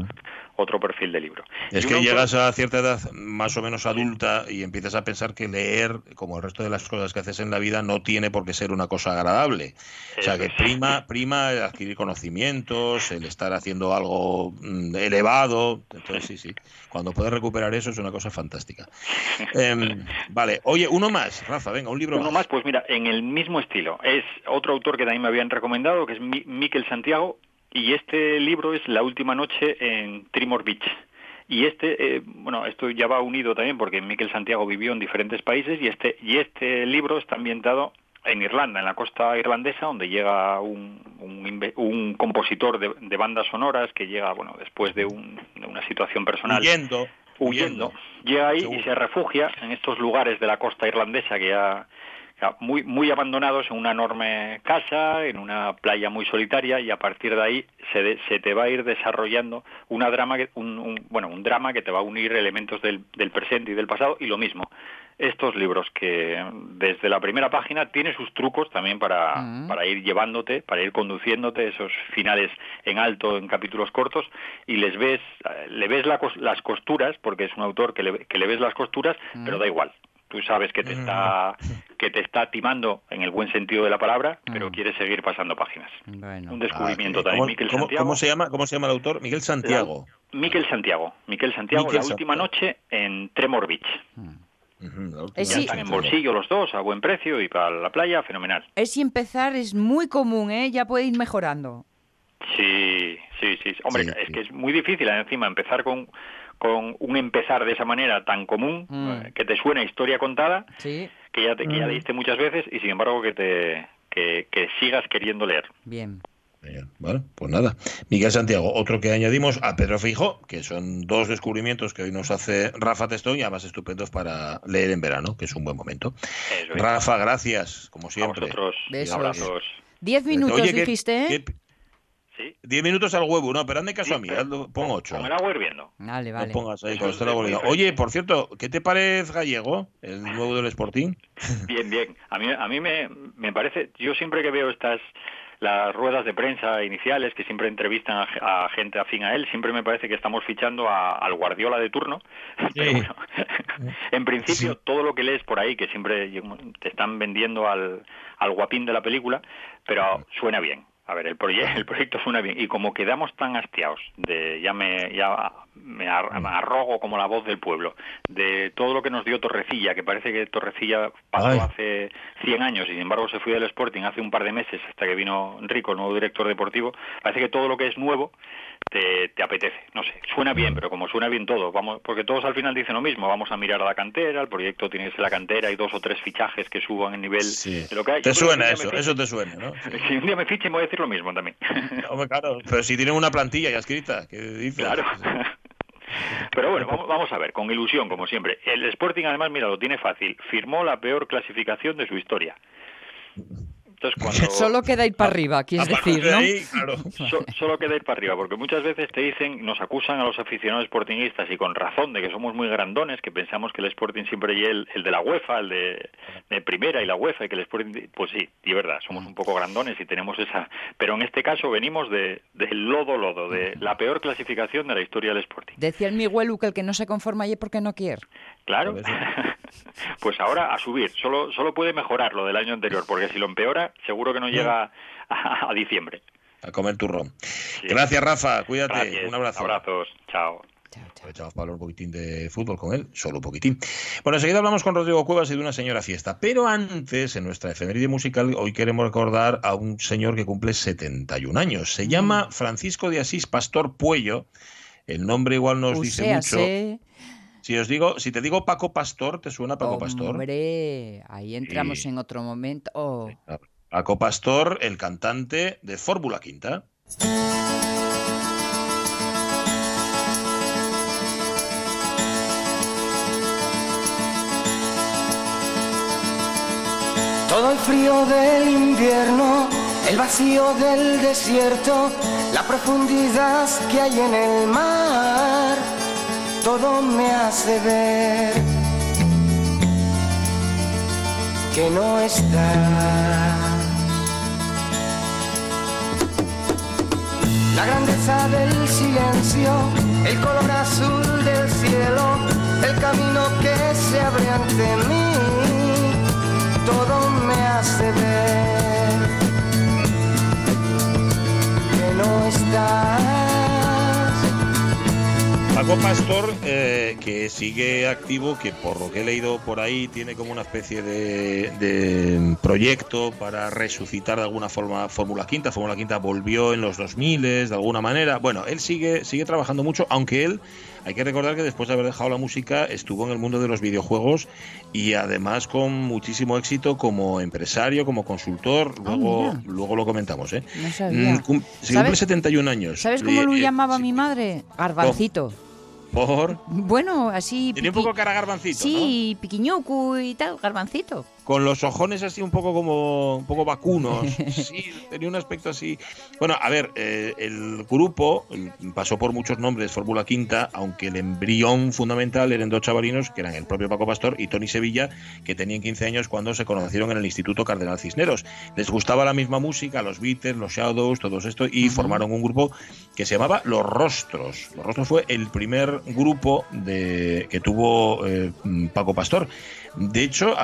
[SPEAKER 4] otro perfil de libro.
[SPEAKER 2] Es que llegas a cierta edad más o menos adulta y empiezas a pensar que leer, como el resto de las cosas que haces en la vida, no tiene por qué ser una cosa agradable. O sea, que prima, prima el adquirir conocimientos, el estar haciendo algo mm, elevado. Entonces, sí, sí. Cuando puedes recuperar eso es una cosa fantástica. Em, vale, oye, uno más, Rafa, venga, un libro
[SPEAKER 4] uno más. pues mira, en el mismo estilo. Es otro autor que también me habían recomendado, que es Miquel Santiago, y este libro es La última noche en Trimor Beach. Y este, eh, bueno, esto ya va unido también porque Miquel Santiago vivió en diferentes países y este, y este libro está ambientado en Irlanda, en la costa irlandesa, donde llega un, un, compositor de, bandas sonoras que llega, bueno, después de, una situación personal.
[SPEAKER 2] Huyendo.
[SPEAKER 4] Huyendo. Llega ahí y se refugia en estos lugares de la costa irlandesa que ya muy, muy abandonados en una enorme casa, en una playa muy solitaria y a partir de ahí se, se te va a ir desarrollando una drama que, un, bueno, un drama que te va a unir elementos del, del presente y del pasado y lo mismo. Estos libros que desde la primera página tiene sus trucos también para, mm. para ir llevándote, para ir conduciéndote esos finales en alto en capítulos cortos y les ves, le ves las costuras, porque es un autor que le, que le ves las costuras, pero mm. da igual tú sabes que te está que te está timando en el buen sentido de la palabra, pero mm. quiere seguir pasando páginas. Un descubrimiento ah, también. Miquel
[SPEAKER 2] Santiago. ¿Cómo se llama? ¿Cómo se llama el autor? Miguel Santiago.
[SPEAKER 4] Miquel Santiago. Miquel Santiago. la última noche en Tremor Beach. ya están en bolsillo los dos a buen precio y para la playa fenomenal.
[SPEAKER 3] Es y empezar es muy común, ¿eh? Ya puede ir mejorando.
[SPEAKER 4] Sí, sí, sí. Hombre, es que es muy difícil encima empezar con con un empezar de esa manera tan común, mm. eh, que te suena historia contada, que, ya te, que ya mm. leíste muchas veces y sin embargo que te que, sigas queriendo leer.
[SPEAKER 3] Bien.
[SPEAKER 2] Bien, bueno, pues nada. Miguel Santiago, otro que añadimos a Pedro Fijo, que son dos descubrimientos que hoy nos hace Rafa Testón y además estupendos para leer en verano, que es un buen momento. Rafa, gracias, como siempre.
[SPEAKER 4] A vosotros.
[SPEAKER 3] Besos. Diez minutos dijiste, ¿eh?
[SPEAKER 2] Diez minutos al huevo, no, pero hazme caso a mí, pon ocho.
[SPEAKER 4] Con el agua hirviendo.
[SPEAKER 3] Vale, vale.
[SPEAKER 2] No pongas ahí, con Oye, por cierto, ¿qué te parece Gallego, el nuevo del Sporting?
[SPEAKER 4] Bien, bien. A mí, a mí me, me parece, yo siempre que veo estas las ruedas de prensa iniciales que siempre entrevistan a, gente afín a él, siempre me parece que estamos fichando al Guardiola de turno. en principio, todo lo que lees por ahí, que siempre te están vendiendo al, al guapín de la película, pero suena bien A ver, el, el proyecto suena bien y como quedamos tan hastiados de ya me ya me, arrogo como la voz del pueblo de todo lo que nos dio Torrecilla, que parece que Torrecilla pasó hace 100 años y sin embargo se fue del Sporting hace un par de meses hasta que vino Enrico, nuevo director deportivo. Parece que todo lo que es nuevo te, te, apetece. No sé, suena bien, pero como suena bien todo, vamos, porque todos al final dicen lo mismo, vamos a mirar a la cantera, el proyecto tiene que ser la cantera, y dos o tres fichajes que suban el nivel de lo que hay.
[SPEAKER 2] Te suena eso, eso te suena, ¿no?
[SPEAKER 4] Si un día me fiche me voy a decir lo mismo también.
[SPEAKER 2] claro, pero si tienen una plantilla ya escrita, ¿qué dices?
[SPEAKER 4] Claro. Pero bueno, vamos, a ver, con ilusión, como siempre. El Sporting, además, mira, lo tiene fácil. Firmó la peor clasificación de su historia.
[SPEAKER 3] Solo queda ir para arriba, quieres decir, ¿no?
[SPEAKER 4] solo queda ir para arriba, porque muchas veces te dicen, nos acusan a los aficionados sportingistas y con razón de que somos muy grandones, que pensamos que el Sporting siempre es el, el de la UEFA, el de, primera y la UEFA, y que el Sporting, pues sí, y verdad, somos un poco grandones y tenemos esa, pero en este caso venimos de, del lodo lodo, de la peor clasificación de la historia del Sporting.
[SPEAKER 3] Decía el Miguel que el que no se conforma allí porque no quiere.
[SPEAKER 4] Claro. pues ahora a subir, solo, solo puede mejorar lo del año anterior, porque si lo empeora, seguro que no llega a, diciembre.
[SPEAKER 2] A comer turrón. Gracias, Rafa. Cuídate. Un abrazo.
[SPEAKER 4] Abrazos. Chao.
[SPEAKER 2] Echamos para hablar un poquitín de fútbol con él, solo un poquitín. Bueno, enseguida hablamos con Rodrigo Cuevas y de una señora fiesta. Pero antes, en nuestra efeméride musical, hoy queremos recordar a un señor que cumple 71 años. Se llama mm. Francisco de Asís Pastor Puello. El nombre igual nos dice mucho. Si os digo, si te digo Paco Pastor, ¿te suena Paco Pastor?
[SPEAKER 3] Hombre, ahí entramos en otro momento. Oh.
[SPEAKER 2] Paco Pastor, el cantante de Fórmula Quinta.
[SPEAKER 5] Todo el frío del invierno, el vacío del desierto, la profundidad que hay en el mar todo me hace ver que no está. La grandeza del silencio, el color azul del cielo, el camino que se abre ante mí, todo me hace ver que no está.
[SPEAKER 2] Paco Pastor, eh, que sigue activo, que por lo que he leído por ahí tiene como una especie de, proyecto para resucitar de alguna forma Fórmula Quinta. Fórmula Quinta volvió en los 2000 de alguna manera. Bueno, él sigue, sigue trabajando mucho, aunque él, hay que recordar que después de haber dejado la música, estuvo en el mundo de los videojuegos y además con muchísimo éxito como empresario, como consultor. Ah, luego, luego lo comentamos. ¿eh?
[SPEAKER 3] No
[SPEAKER 2] cumple 71 años.
[SPEAKER 3] ¿Sabes cómo lo llamaba mi madre? Garbancito.
[SPEAKER 2] ¿Por?
[SPEAKER 3] Bueno, así...
[SPEAKER 2] Tiene un poco cara garbancito,
[SPEAKER 3] Sí, piquiñucu y tal, garbancito
[SPEAKER 2] con los ojones así un poco como un poco vacunos. Sí, tenía un aspecto así. Bueno, a ver, eh, el grupo pasó por muchos nombres, Fórmula Quinta, aunque el embrión fundamental eran dos chavalinos, que eran el propio Paco Pastor y Tony Sevilla, que tenían 15 años cuando se conocieron en el Instituto Cardenal Cisneros. Les gustaba la misma música, los Beatles, los Shadows, todo esto, y formaron un grupo que se llamaba Los Rostros. Los Rostros fue el primer grupo de, que tuvo eh, Paco Pastor. De hecho,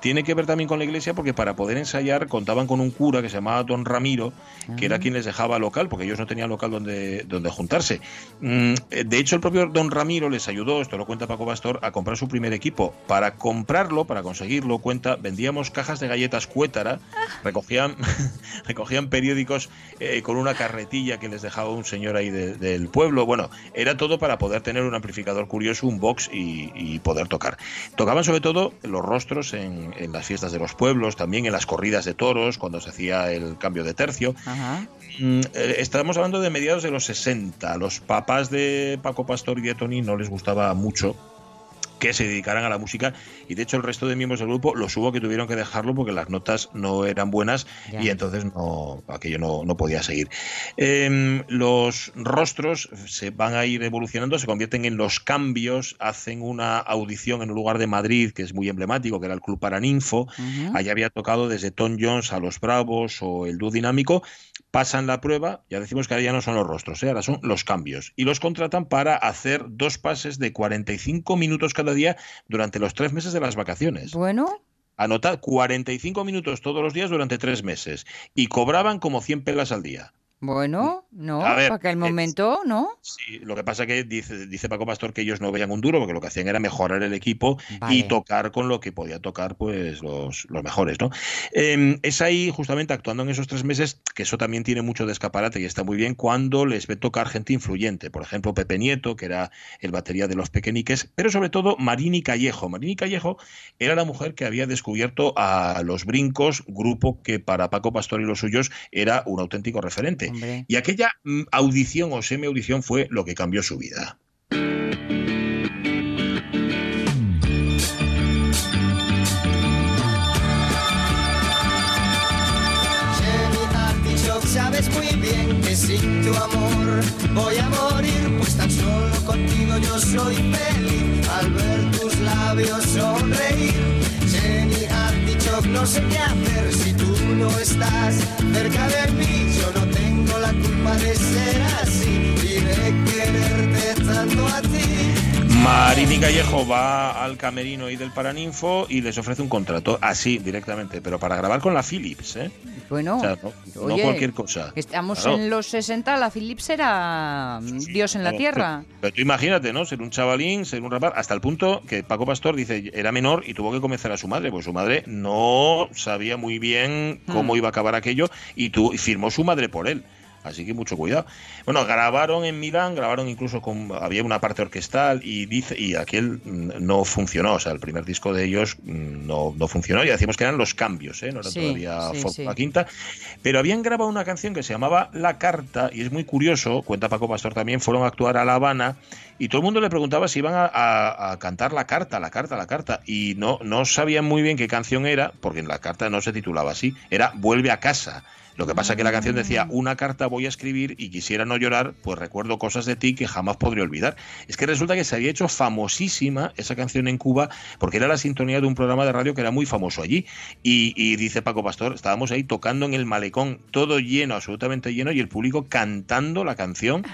[SPEAKER 2] tiene que ver también con la iglesia porque para poder ensayar contaban con un cura que se llamaba Don Ramiro, que era ah. quien les dejaba local, porque ellos no tenían local donde, donde juntarse. Mm, de hecho, el propio Don Ramiro les ayudó, esto lo cuenta Paco Pastor, a comprar su primer equipo. Para comprarlo, para conseguirlo, cuenta, vendíamos cajas de galletas cuétara, ah. recogían, recogían periódicos eh, con una carretilla que les dejaba un señor ahí del pueblo. Bueno, era todo para poder tener un amplificador curioso, un box y, y poder tocar. Tocaban sobre todo los rostros en, las fiestas de los pueblos, también en las corridas de toros, cuando se hacía el cambio de tercio. Mm, eh, estamos hablando de mediados de los 60. Los papás de Paco Pastor y de Tony no les gustaba mucho que se dedicaran a la música. Y de hecho el resto de miembros del grupo los hubo que tuvieron que dejarlo porque las notas no eran buenas y entonces no aquello no, podía seguir. Em, los rostros se van a ir evolucionando, se convierten en los cambios, hacen una audición en un lugar de Madrid que es muy emblemático, que era el Club Paraninfo, allá había tocado desde Tom Jones a Los Bravos o el Dúo Dinámico, pasan la prueba, ya decimos que ahora ya no son los rostros, ¿eh? ahora son los cambios, y los contratan para hacer dos pases de 45 minutos cada día durante los tres meses de las vacaciones.
[SPEAKER 3] Bueno.
[SPEAKER 2] Anotad 45 minutos todos los días durante tres meses y cobraban como 100 pelas al día.
[SPEAKER 3] Bueno, no, para aquel momento, ¿no?
[SPEAKER 2] Sí, lo que pasa que dice, dice Paco Pastor que ellos no veían un duro, porque lo que hacían era mejorar el equipo y tocar con lo que podía tocar pues los, los mejores, ¿no? Em, es ahí, justamente actuando en esos tres meses, que eso también tiene mucho de escaparate y está muy bien, cuando les ve tocar gente influyente. Por ejemplo, Pepe Nieto, que era el batería de los Pequeñiques, pero sobre todo Marini Callejo. Marini Callejo era la mujer que había descubierto a Los Brincos, grupo que para Paco Pastor y los suyos era un auténtico referente. Y aquella mm, audición o semi-audición fue lo que cambió su vida.
[SPEAKER 5] sabes muy bien que sin tu amor voy a morir, pues tan solo contigo yo soy feliz al ver tus labios sonreír. Jenny Artichoke, no sé qué hacer si tú no estás cerca de mí, yo no la culpa de ser así y de quererte tanto a ti.
[SPEAKER 2] Marini Callejo va al camerino y del Paraninfo y les ofrece un contrato así directamente, pero para grabar con la Philips, ¿eh?
[SPEAKER 3] Bueno,
[SPEAKER 2] no, cualquier cosa.
[SPEAKER 3] Estamos en los 60, la Philips era Dios en la tierra.
[SPEAKER 2] Pero, tú imagínate, ¿no? Ser un chavalín, ser un rapaz, hasta el punto que Paco Pastor dice era menor y tuvo que convencer a su madre, pues su madre no sabía muy bien cómo hmm. iba a acabar aquello y, tú, y firmó su madre por él. Así que mucho cuidado. Bueno, grabaron en Milán, grabaron incluso con. Había una parte orquestal y dice y aquel no funcionó. O sea, el primer disco de ellos no, no funcionó. Ya decimos que eran los cambios, ¿eh? no era todavía la Quinta. Pero habían grabado una canción que se llamaba La Carta y es muy curioso, cuenta Paco Pastor también, fueron a actuar a La Habana y todo el mundo le preguntaba si iban a, a, cantar la carta, la carta, la carta. Y no, no sabían muy bien qué canción era, porque en la carta no se titulaba así, era Vuelve a casa. Lo que pasa es que la canción decía, una carta voy a escribir y quisiera no llorar, pues recuerdo cosas de ti que jamás podré olvidar. Es que resulta que se había hecho famosísima esa canción en Cuba porque era la sintonía de un programa de radio que era muy famoso allí. Y, dice Paco Pastor, estábamos ahí tocando en el malecón, todo lleno, absolutamente lleno, y el público cantando la canción,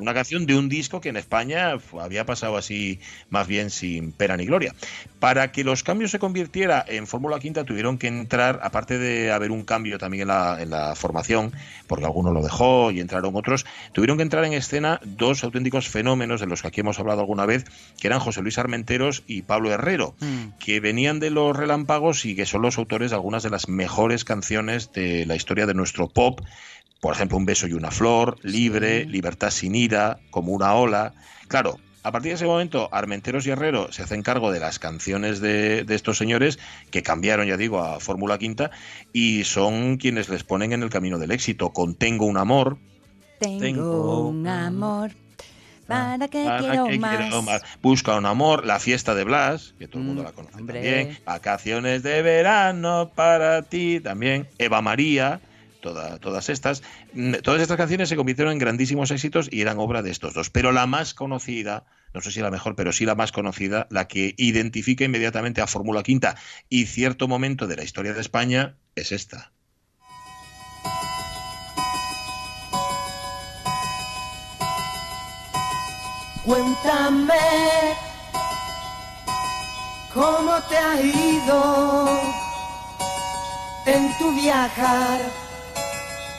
[SPEAKER 2] una canción de un disco que en España había pasado así más bien sin pena ni gloria. Para que los cambios se convirtiera en Fórmula Quinta tuvieron que entrar, aparte de haber un cambio también en la, en la formación, porque alguno lo dejó y entraron otros, tuvieron que entrar en escena dos auténticos fenómenos de los que aquí hemos hablado alguna vez, que eran José Luis Armenteros y Pablo Herrero, mm. que venían de los relámpagos y que son los autores de algunas de las mejores canciones de la historia de nuestro pop. Por ejemplo, Un beso y una flor, Libre, Libertad sin ira, Como una ola. Claro, a partir de ese momento, Armenteros y Herrero se hacen cargo de las canciones de, estos señores, que cambiaron, ya digo, a Fórmula Quinta, y son quienes les ponen en el camino del éxito, con Tengo un amor.
[SPEAKER 3] Tengo, un amor. ¿Para qué, quiero, más?
[SPEAKER 2] Busca un amor, la fiesta de Blas, que todo el mundo mm, la conoce también. Vacaciones de verano para ti también. Eva María, todas estas. Mm, todas estas canciones se convirtieron en grandísimos éxitos y eran obra de estos dos. Pero la más conocida, no sé si la mejor, pero sí la más conocida, la que identifica inmediatamente a Fórmula Quinta y cierto momento de la historia de España, es esta.
[SPEAKER 5] Cuéntame cómo te ha ido en tu viajar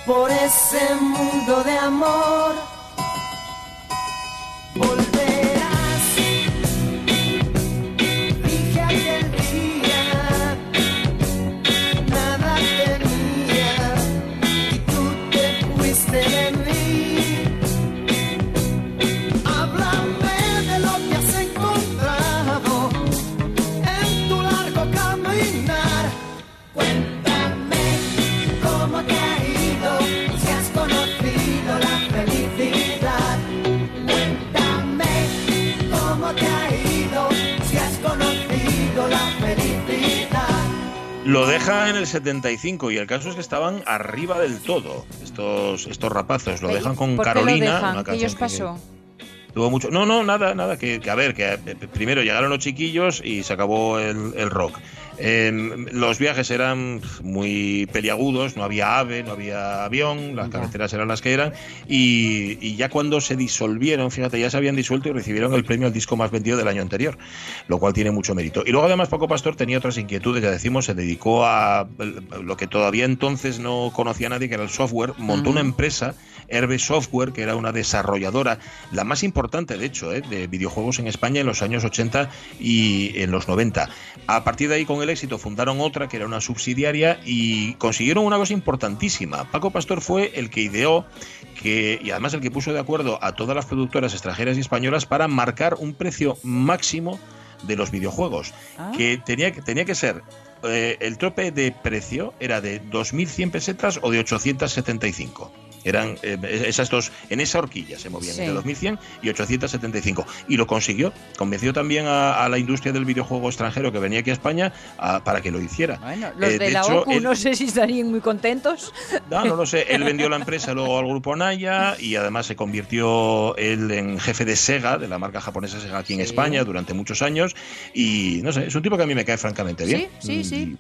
[SPEAKER 5] por ese mundo de amor.
[SPEAKER 2] Lo deja en el 75 y el caso es que estaban arriba del todo estos, estos rapazos. Lo dejan con Carolina.
[SPEAKER 3] ¿Qué ellos pasó?
[SPEAKER 2] tuvo mucho. No, no, nada, nada. Que, a ver, que primero llegaron los chiquillos y se acabó el, rock. Em, los viajes eran muy peliagudos, no había ave, no había avión, las carreteras eran las que eran, y, ya cuando se disolvieron, fíjate, ya se habían disuelto y recibieron el premio al disco más vendido del año anterior, lo cual tiene mucho mérito. Y luego además Paco Pastor tenía otras inquietudes, ya decimos, se dedicó a lo que todavía entonces no conocía nadie, que era el software, montó una empresa Herbe Software, que era una desarrolladora, la más importante de hecho, ¿eh? de videojuegos en España en los años 80 y en los 90. A partir de ahí, con el éxito, fundaron otra que era una subsidiaria y consiguieron una cosa importantísima. Paco Pastor fue el que ideó que, y además el que puso de acuerdo a todas las productoras extranjeras y españolas para marcar un precio máximo de los videojuegos, ah. que tenía, tenía que ser eh, el tope de precio era de 2.100 pesetas o de 875. Eran eh, esas dos, en esa horquilla se movían, entre 2100 y 875. Y lo consiguió. Convenció también a, la industria del videojuego extranjero que venía aquí a España para que lo hiciera.
[SPEAKER 3] Bueno, los eh, de, la OCU no sé si estarían muy contentos.
[SPEAKER 2] No, no lo sé. Él vendió la empresa luego al grupo Naya y además se convirtió él en jefe de Sega, de la marca japonesa Sega aquí en España durante muchos años. Y no sé, es un tipo que a mí me cae francamente bien.
[SPEAKER 3] Sí, sí, sí.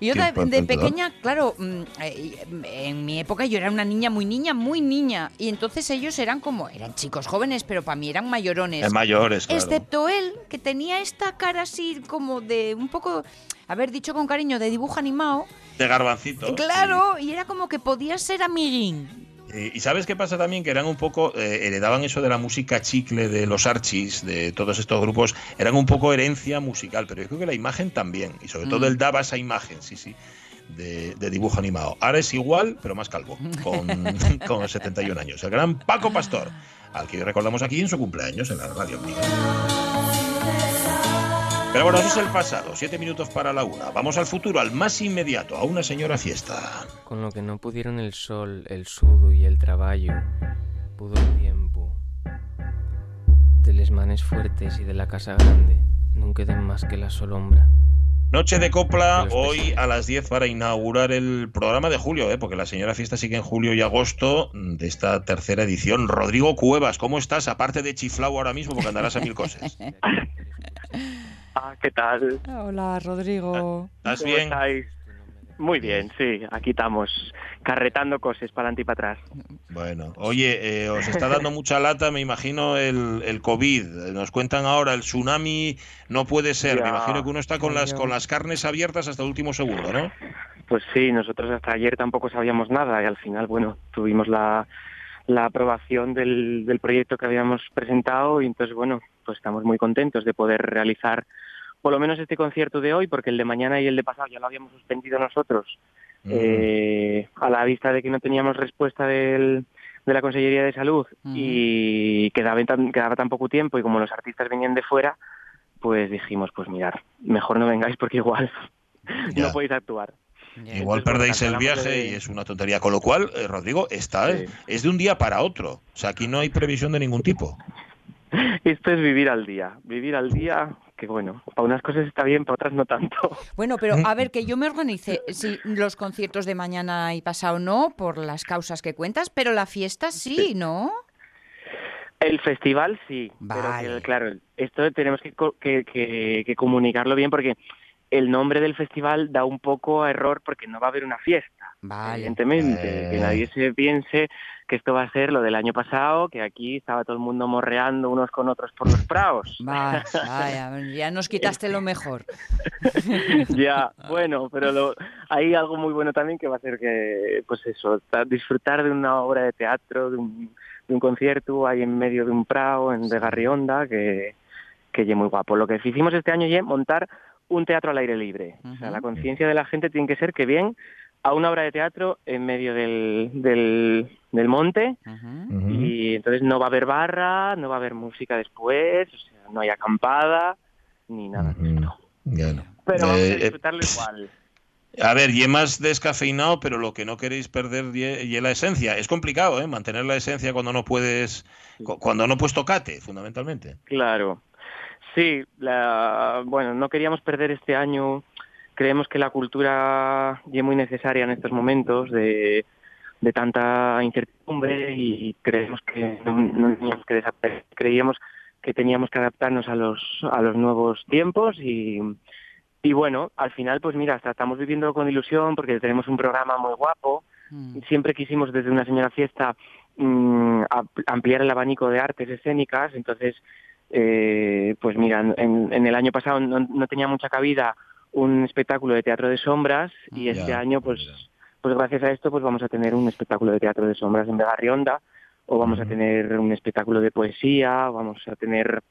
[SPEAKER 3] Yo de, pequeña, claro, mm, eh, en mi época yo era una niña muy niña, muy niña. Y entonces ellos eran como, eran chicos jóvenes, pero para mí eran mayorones.
[SPEAKER 2] Es mayores, claro.
[SPEAKER 3] Excepto él, que tenía esta cara así como de un poco, haber dicho con cariño, de dibujo animado.
[SPEAKER 2] De garbancito.
[SPEAKER 3] Claro, y era como que podía ser amiguín.
[SPEAKER 2] Eh, y sabes qué pasa también, que eran un poco, eh, heredaban eso de la música chicle de los Archis, de todos estos grupos, eran un poco herencia musical, pero yo creo que la imagen también, y sobre todo mm. él daba esa imagen, sí, sí. De, dibujo animado. Ahora es igual, pero más calvo, con, con 71 años. El gran Paco Pastor, al que recordamos aquí en su cumpleaños en la radio. Pero bueno, eso es el pasado, siete minutos para la una. Vamos al futuro, al más inmediato, a una señora fiesta.
[SPEAKER 6] Con lo que no pudieron el sol, el sudo y el trabajo, pudo el tiempo. De les manes fuertes y de la casa grande, no queden más que la solombra.
[SPEAKER 2] Noche de copla hoy a las 10 para inaugurar el programa de julio, ¿eh? porque la señora fiesta sigue en julio y agosto de esta tercera edición. Rodrigo Cuevas, ¿cómo estás? Aparte de chiflao ahora mismo, porque andarás a mil cosas.
[SPEAKER 7] Ah, ¿qué tal?
[SPEAKER 3] Hola, Rodrigo.
[SPEAKER 2] ¿Estás bien?
[SPEAKER 7] Muy bien, sí, aquí estamos, carretando cosas para adelante y para atrás.
[SPEAKER 2] Bueno, oye, eh, os está dando mucha lata, me imagino, el, el, COVID. Nos cuentan ahora, el tsunami no puede ser. Me imagino que uno está con las, con las carnes abiertas hasta el último segundo, ¿no?
[SPEAKER 7] Pues sí, nosotros hasta ayer tampoco sabíamos nada y al final, bueno, tuvimos la, la aprobación del, del proyecto que habíamos presentado y entonces, bueno, pues estamos muy contentos de poder realizar por lo menos este concierto de hoy, porque el de mañana y el de pasado ya lo habíamos suspendido nosotros, mm. eh, a la vista de que no teníamos respuesta del, de la Consellería de Salud mm. y quedaba tan, quedaba tan poco tiempo y como los artistas venían de fuera, pues dijimos, pues mirar, mejor no vengáis porque igual no podéis actuar.
[SPEAKER 2] Igual perdéis el viaje y es una tontería. Con lo cual, eh, Rodrigo, está, es de un día para otro. O sea, aquí no hay previsión de ningún tipo.
[SPEAKER 7] Esto es vivir al día. Vivir al día, que bueno, para unas cosas está bien, para otras no tanto.
[SPEAKER 3] Bueno, pero a ver, que yo me organice, si los conciertos de mañana y pasado no, por las causas que cuentas, pero la fiesta sí, ¿no?
[SPEAKER 7] El festival sí, pero claro, esto tenemos que, que, que, comunicarlo bien porque el nombre del festival da un poco a error porque no va a haber una fiesta. Evidentemente, que nadie se piense que esto va a ser lo del año pasado, que aquí estaba todo el mundo morreando unos con otros por los praos.
[SPEAKER 3] Vaya, ya nos quitaste lo mejor.
[SPEAKER 7] ya, bueno, pero hay algo muy bueno también que va a ser que, pues eso, disfrutar de una obra de teatro, de un, de un concierto ahí en medio de un prado, en de Garrionda, que, que es muy guapo. Lo que hicimos este año es montar un teatro al aire libre. O sea, la conciencia de la gente tiene que ser que bien a una obra de teatro en medio del, del, monte y entonces no va a haber barra, no va a haber música después, o sea, no hay acampada ni nada de esto. Pero vamos a eh, disfrutarlo igual.
[SPEAKER 2] A ver, y más descafeinado, pero lo que no queréis perder y la esencia. Es complicado, ¿eh? Mantener la esencia cuando no puedes, cuando no puedes tocate, fundamentalmente.
[SPEAKER 7] Claro. Sí, la, bueno, no queríamos perder este año creemos que la cultura es muy necesaria en estos momentos de, tanta incertidumbre y creemos que no, teníamos que creíamos que teníamos que adaptarnos a los a los nuevos tiempos y, y bueno, al final, pues mira, estamos viviendo con ilusión porque tenemos un programa muy guapo. Mm. Siempre quisimos desde una señora fiesta mm, ampliar el abanico de artes escénicas, entonces, eh, pues mira, en, el año pasado no, tenía mucha cabida un espectáculo de teatro de sombras y este año, pues, pues gracias a esto, pues vamos a tener un espectáculo de teatro de sombras en Begarrionda o vamos a tener un espectáculo de poesía, vamos a tener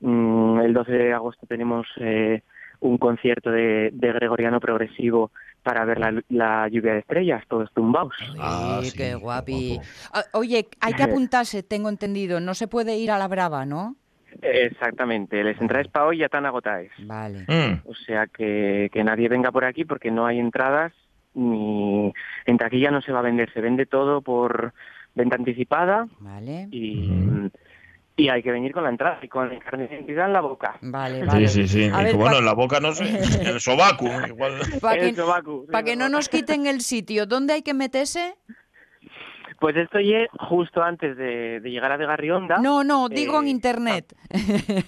[SPEAKER 7] mm, el 12 de agosto tenemos eh, un concierto de, gregoriano progresivo para ver la, lluvia de estrellas, todos tumbados.
[SPEAKER 3] Ah, qué guapi. Ah, oye, hay que apuntarse, tengo entendido, no se puede ir a la brava, ¿no?
[SPEAKER 7] Exactamente, les entradas para hoy ya están agotadas.
[SPEAKER 3] Vale.
[SPEAKER 7] Mm. O sea que, que nadie venga por aquí porque no hay entradas ni en taquilla no se va a vender, se vende todo por venta anticipada.
[SPEAKER 3] Vale.
[SPEAKER 7] Y, y hay que venir con la entrada y con el carnet de identidad en la boca.
[SPEAKER 3] Vale, vale.
[SPEAKER 2] Sí, sí, sí. bueno, en la boca no sé, en el sobaco. Igual.
[SPEAKER 3] Para que, que no nos quiten el sitio, ¿dónde hay que meterse?
[SPEAKER 7] Pues estoy justo antes de, llegar a de Garrionda.
[SPEAKER 3] No, no, digo en eh, internet.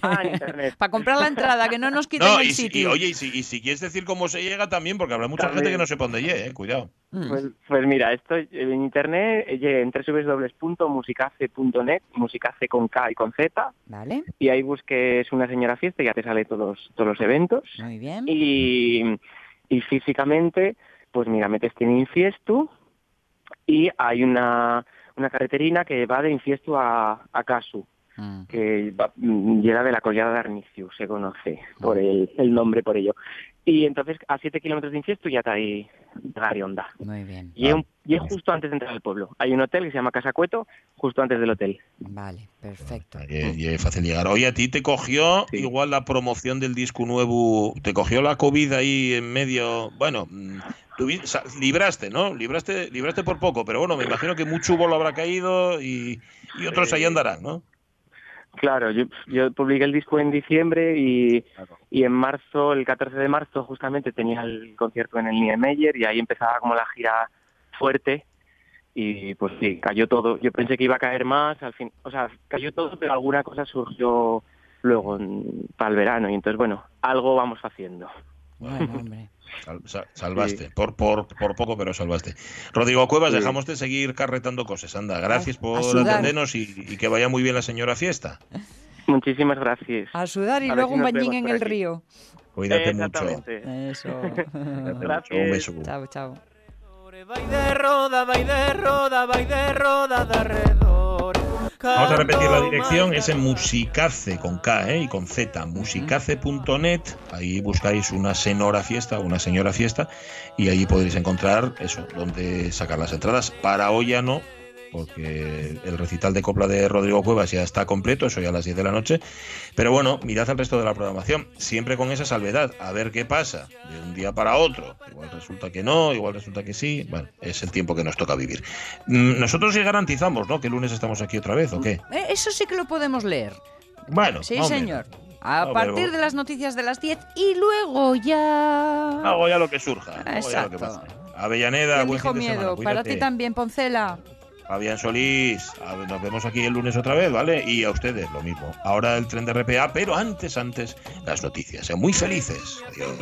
[SPEAKER 7] Ah, en internet.
[SPEAKER 3] Para comprar la entrada, que no nos quiten el sitio.
[SPEAKER 2] oye, y si, quieres decir cómo se llega también, porque habrá mucha gente que no sepa dónde llegue, eh, cuidado.
[SPEAKER 7] Mm. Pues, pues, mira, estoy en internet, en www.musicace.net, musicace con K y con Z.
[SPEAKER 3] Vale.
[SPEAKER 7] Y ahí busques una señora fiesta y ya te sale todos, todos los eventos.
[SPEAKER 3] Muy bien.
[SPEAKER 7] Y, y físicamente, pues mira, metes en Infiestu, y hay una, una carreterina que va de Infiesto a, a Casu, mm. que va, llega de la collada de Arniciu, se conoce por mm. el, el nombre por ello. Y entonces a 7 kilómetros de Infiesto ya está ahí Garionda.
[SPEAKER 3] Muy bien.
[SPEAKER 7] Y, es, y justo antes de entrar al pueblo. Hay un hotel que se llama Casa Cueto, justo antes del hotel.
[SPEAKER 3] Vale, perfecto.
[SPEAKER 2] Y, es fácil llegar. Oye, a ti te cogió igual la promoción del disco nuevo, te cogió la COVID ahí en medio. Bueno, libraste, ¿no? Libraste, libraste por poco, pero bueno, me imagino que mucho hubo lo habrá caído y, otros ahí andarán, ¿no?
[SPEAKER 7] Claro, yo, yo, publiqué el disco en diciembre y, y, en marzo, el 14 de marzo, justamente tenía el concierto en el Niemeyer y ahí empezaba como la gira fuerte y pues sí, cayó todo. Yo pensé que iba a caer más, al fin, o sea, cayó todo, pero alguna cosa surgió luego para el verano y entonces, bueno, algo vamos haciendo.
[SPEAKER 3] Bueno, hombre
[SPEAKER 2] salvaste, por, por, por poco, pero salvaste. Rodrigo Cuevas, dejamos de seguir carretando cosas. Anda, gracias por atendernos y, que vaya muy bien la señora fiesta.
[SPEAKER 7] Muchísimas gracias.
[SPEAKER 3] A sudar y luego un bañín en el río.
[SPEAKER 2] Cuídate mucho.
[SPEAKER 3] Eso.
[SPEAKER 2] gracias. Un beso.
[SPEAKER 3] Chao, chao.
[SPEAKER 2] Vamos a repetir la dirección, es en musicace con K ¿eh? y con Z, musicace.net. Ahí buscáis una senora fiesta, una señora fiesta, y ahí podréis encontrar eso, donde sacar las entradas. Para hoy ya no, porque el recital de copla de Rodrigo Cuevas ya está completo, eso ya a las 10 de la noche. Pero bueno, mirad al resto de la programación, siempre con esa salvedad, a ver qué pasa de un día para otro. Igual resulta que no, igual resulta que sí. Bueno, es el tiempo que nos toca vivir. Mm, nosotros sí garantizamos, ¿no? Que el lunes estamos aquí otra vez, ¿o qué?
[SPEAKER 3] Eh, eso sí que lo podemos leer.
[SPEAKER 2] Bueno,
[SPEAKER 3] sí, señor. A partir de las noticias de las 10 y luego ya.
[SPEAKER 2] Luego ya lo que surja.
[SPEAKER 3] Exacto.
[SPEAKER 2] Avellaneda, buen fin
[SPEAKER 3] miedo. Para ti también, Poncela.
[SPEAKER 2] Fabián Solís, nos vemos aquí el lunes otra vez, ¿vale? Y a ustedes lo mismo. Ahora el tren de RPA, pero antes, antes, las noticias. Sean muy felices. Adiós.